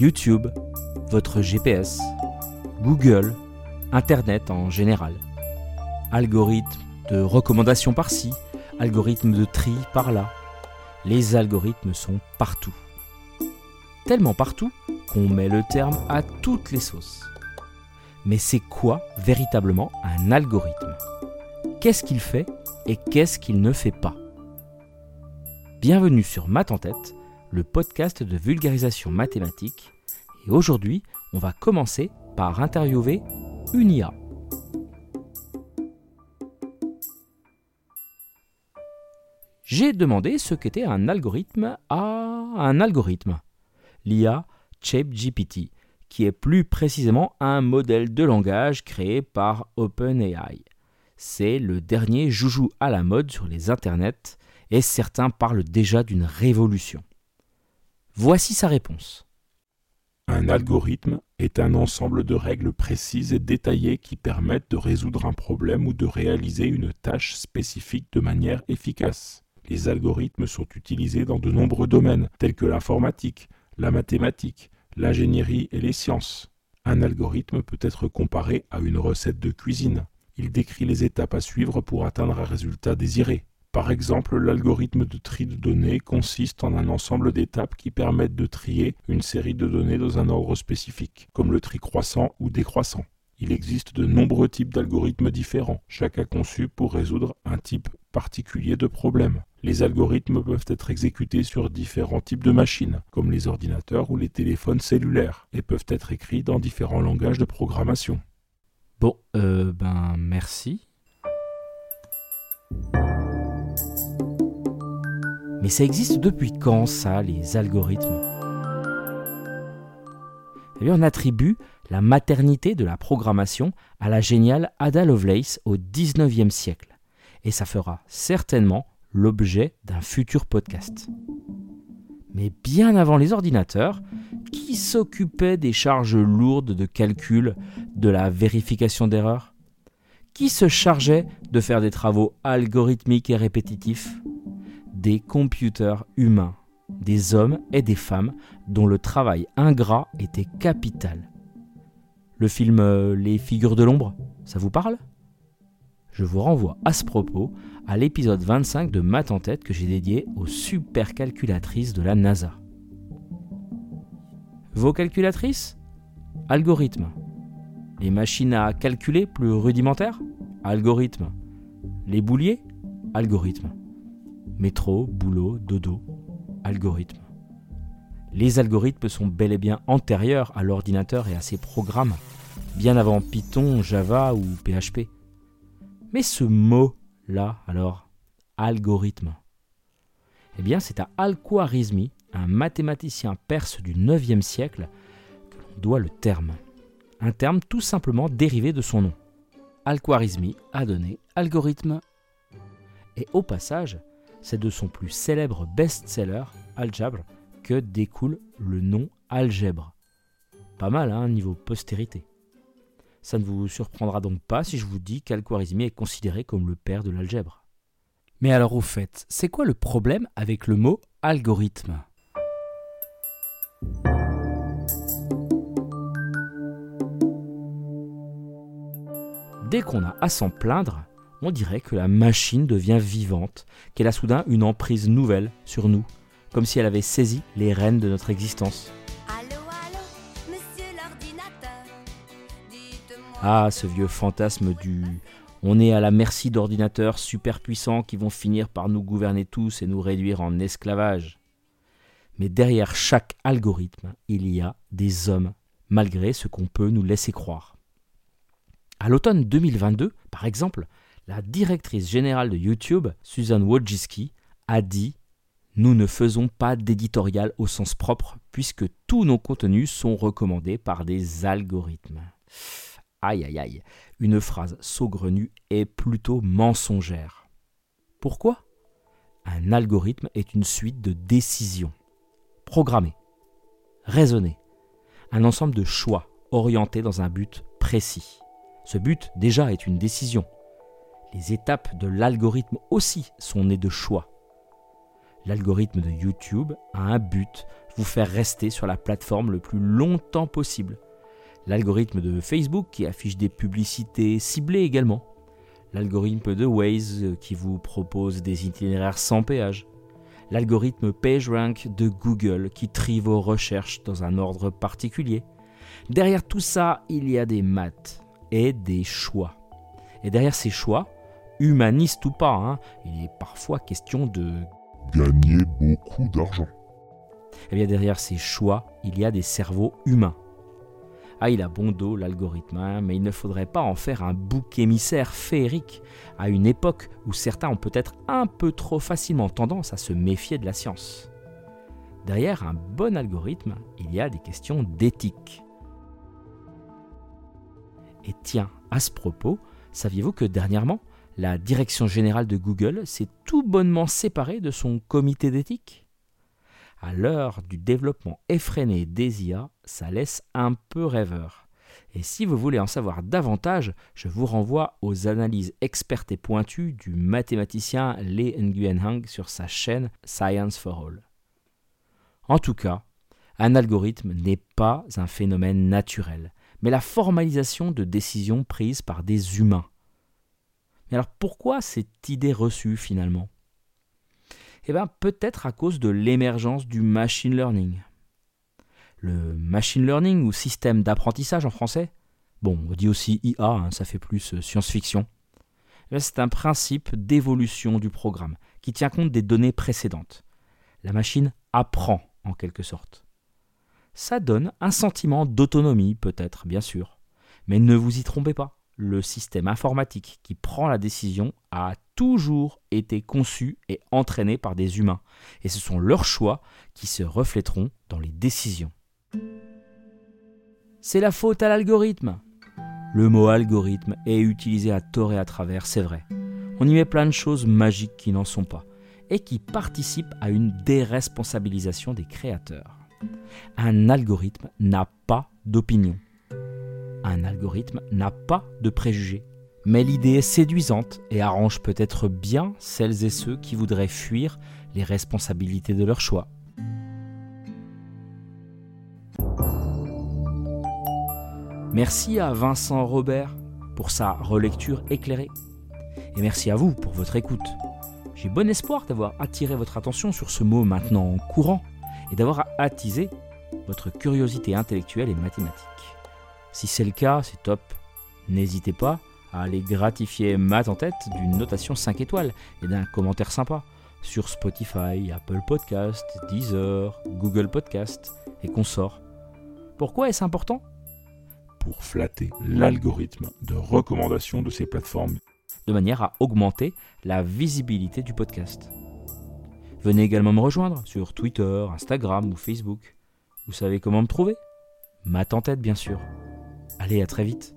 YouTube, votre GPS, Google, Internet en général. Algorithmes de recommandation par-ci, algorithmes de tri par-là. Les algorithmes sont partout. Tellement partout qu'on met le terme à toutes les sauces. Mais c'est quoi véritablement un algorithme? Qu'est-ce qu'il fait et qu'est-ce qu'il ne fait pas? Bienvenue sur Math en tête, le podcast de vulgarisation mathématique. Et aujourd'hui, on va commencer par interviewer une IA. J'ai demandé ce qu'était un algorithme à un algorithme, l'IA ChatGPT, qui est plus précisément un modèle de langage créé par OpenAI. C'est le dernier joujou à la mode sur les internets et certains parlent déjà d'une révolution. Voici sa réponse. Un algorithme est un ensemble de règles précises et détaillées qui permettent de résoudre un problème ou de réaliser une tâche spécifique de manière efficace. Les algorithmes sont utilisés dans de nombreux domaines tels que l'informatique, la mathématique, l'ingénierie et les sciences. Un algorithme peut être comparé à une recette de cuisine. Il décrit les étapes à suivre pour atteindre un résultat désiré. Par exemple, l'algorithme de tri de données consiste en un ensemble d'étapes qui permettent de trier une série de données dans un ordre spécifique, comme le tri croissant ou décroissant. Il existe de nombreux types d'algorithmes différents, chacun conçu pour résoudre un type particulier de problème. Les algorithmes peuvent être exécutés sur différents types de machines, comme les ordinateurs ou les téléphones cellulaires, et peuvent être écrits dans différents langages de programmation. Bon, euh, ben merci. Mais ça existe depuis quand ça, les algorithmes? On attribue la maternité de la programmation à la géniale Ada Lovelace au XIXe siècle. Et ça fera certainement l'objet d'un futur podcast. Mais bien avant les ordinateurs, qui s'occupait des charges lourdes de calcul, de la vérification d'erreurs? Qui se chargeait de faire des travaux algorithmiques et répétitifs? Des computers humains, des hommes et des femmes dont le travail ingrat était capital. Le film euh, Les figures de l'ombre, ça vous parle? Je vous renvoie à ce propos à l'épisode 25 de Math en tête que j'ai dédié aux supercalculatrices de la NASA. Vos calculatrices? Algorithme. Les machines à calculer plus rudimentaires? Algorithme. Les bouliers? Algorithme. Métro, boulot, dodo, algorithme. Les algorithmes sont bel et bien antérieurs à l'ordinateur et à ses programmes, bien avant Python, Java ou PHP. Mais ce mot-là, alors, algorithme, eh bien c'est à Al-Khwarizmi, un mathématicien perse du 9e siècle, que l'on doit le terme. Un terme tout simplement dérivé de son nom. Al-Khwarizmi a donné algorithme. Et au passage, c'est de son plus célèbre best-seller, Algèbre, que découle le nom algèbre. Pas mal, hein, niveau postérité. Ça ne vous surprendra donc pas si je vous dis qu'Al-Khwarizmi est considéré comme le père de l'algèbre. Mais alors au fait, c'est quoi le problème avec le mot algorithme? Dès qu'on a à s'en plaindre, on dirait que la machine devient vivante, qu'elle a soudain une emprise nouvelle sur nous, comme si elle avait saisi les rênes de notre existence. Ah, ce vieux fantasme du on est à la merci d'ordinateurs super puissants qui vont finir par nous gouverner tous et nous réduire en esclavage. Mais derrière chaque algorithme, il y a des hommes, malgré ce qu'on peut nous laisser croire. À l'automne 2022, par exemple, la directrice générale de YouTube, Susan Wojcicki, a dit Nous ne faisons pas d'éditorial au sens propre, puisque tous nos contenus sont recommandés par des algorithmes. Aïe aïe aïe, une phrase saugrenue et plutôt mensongère. Pourquoi? Un algorithme est une suite de décisions, programmées, raisonnées, un ensemble de choix orientés dans un but précis. Ce but déjà est une décision, les étapes de l'algorithme aussi sont nées de choix. L'algorithme de YouTube a un but, vous faire rester sur la plateforme le plus longtemps possible. L'algorithme de Facebook qui affiche des publicités ciblées également. L'algorithme de Waze qui vous propose des itinéraires sans péage. L'algorithme PageRank de Google qui trie vos recherches dans un ordre particulier. Derrière tout ça, il y a des maths et des choix. Et derrière ces choix, humanistes ou pas, hein, il est parfois question de Gagner beaucoup d'argent. Et bien derrière ces choix, il y a des cerveaux humains. Ah, il a bon dos l'algorithme, hein, mais il ne faudrait pas en faire un bouc émissaire féerique à une époque où certains ont peut-être un peu trop facilement tendance à se méfier de la science. Derrière un bon algorithme, il y a des questions d'éthique. Et tiens, à ce propos, saviez-vous que dernièrement, la direction générale de Google s'est tout bonnement séparée de son comité d'éthique À l'heure du développement effréné des IA, ça laisse un peu rêveur. Et si vous voulez en savoir davantage, je vous renvoie aux analyses expertes et pointues du mathématicien Lee Nguyen Hang sur sa chaîne Science for All. En tout cas, un algorithme n'est pas un phénomène naturel, mais la formalisation de décisions prises par des humains. Alors pourquoi cette idée reçue finalement? Eh bien peut-être à cause de l'émergence du machine learning. Le machine learning ou système d'apprentissage en français, bon on dit aussi IA, hein, ça fait plus euh, science-fiction, eh c'est un principe d'évolution du programme qui tient compte des données précédentes. La machine apprend en quelque sorte ça donne un sentiment d'autonomie peut-être, bien sûr. Mais ne vous y trompez pas, le système informatique qui prend la décision a toujours été conçu et entraîné par des humains, et ce sont leurs choix qui se reflèteront dans les décisions. C'est la faute à l'algorithme. Le mot algorithme est utilisé à tort et à travers, c'est vrai. On y met plein de choses magiques qui n'en sont pas, et qui participent à une déresponsabilisation des créateurs. Un algorithme n'a pas d'opinion. Un algorithme n'a pas de préjugés. Mais l'idée est séduisante et arrange peut-être bien celles et ceux qui voudraient fuir les responsabilités de leur choix. Merci à Vincent Robert pour sa relecture éclairée. Et merci à vous pour votre écoute. J'ai bon espoir d'avoir attiré votre attention sur ce mot maintenant courant et d'avoir attisé votre curiosité intellectuelle et mathématique. Si c'est le cas, c'est top. N'hésitez pas à aller gratifier Math en tête d'une notation 5 étoiles et d'un commentaire sympa sur Spotify, Apple Podcast, Deezer, Google Podcast et consorts. Pourquoi est-ce important? Pour flatter l'algorithme de recommandation de ces plateformes. De manière à augmenter la visibilité du podcast. Venez également me rejoindre sur Twitter, Instagram ou Facebook. Vous savez comment me trouver? En tête, bien sûr. Allez, à très vite.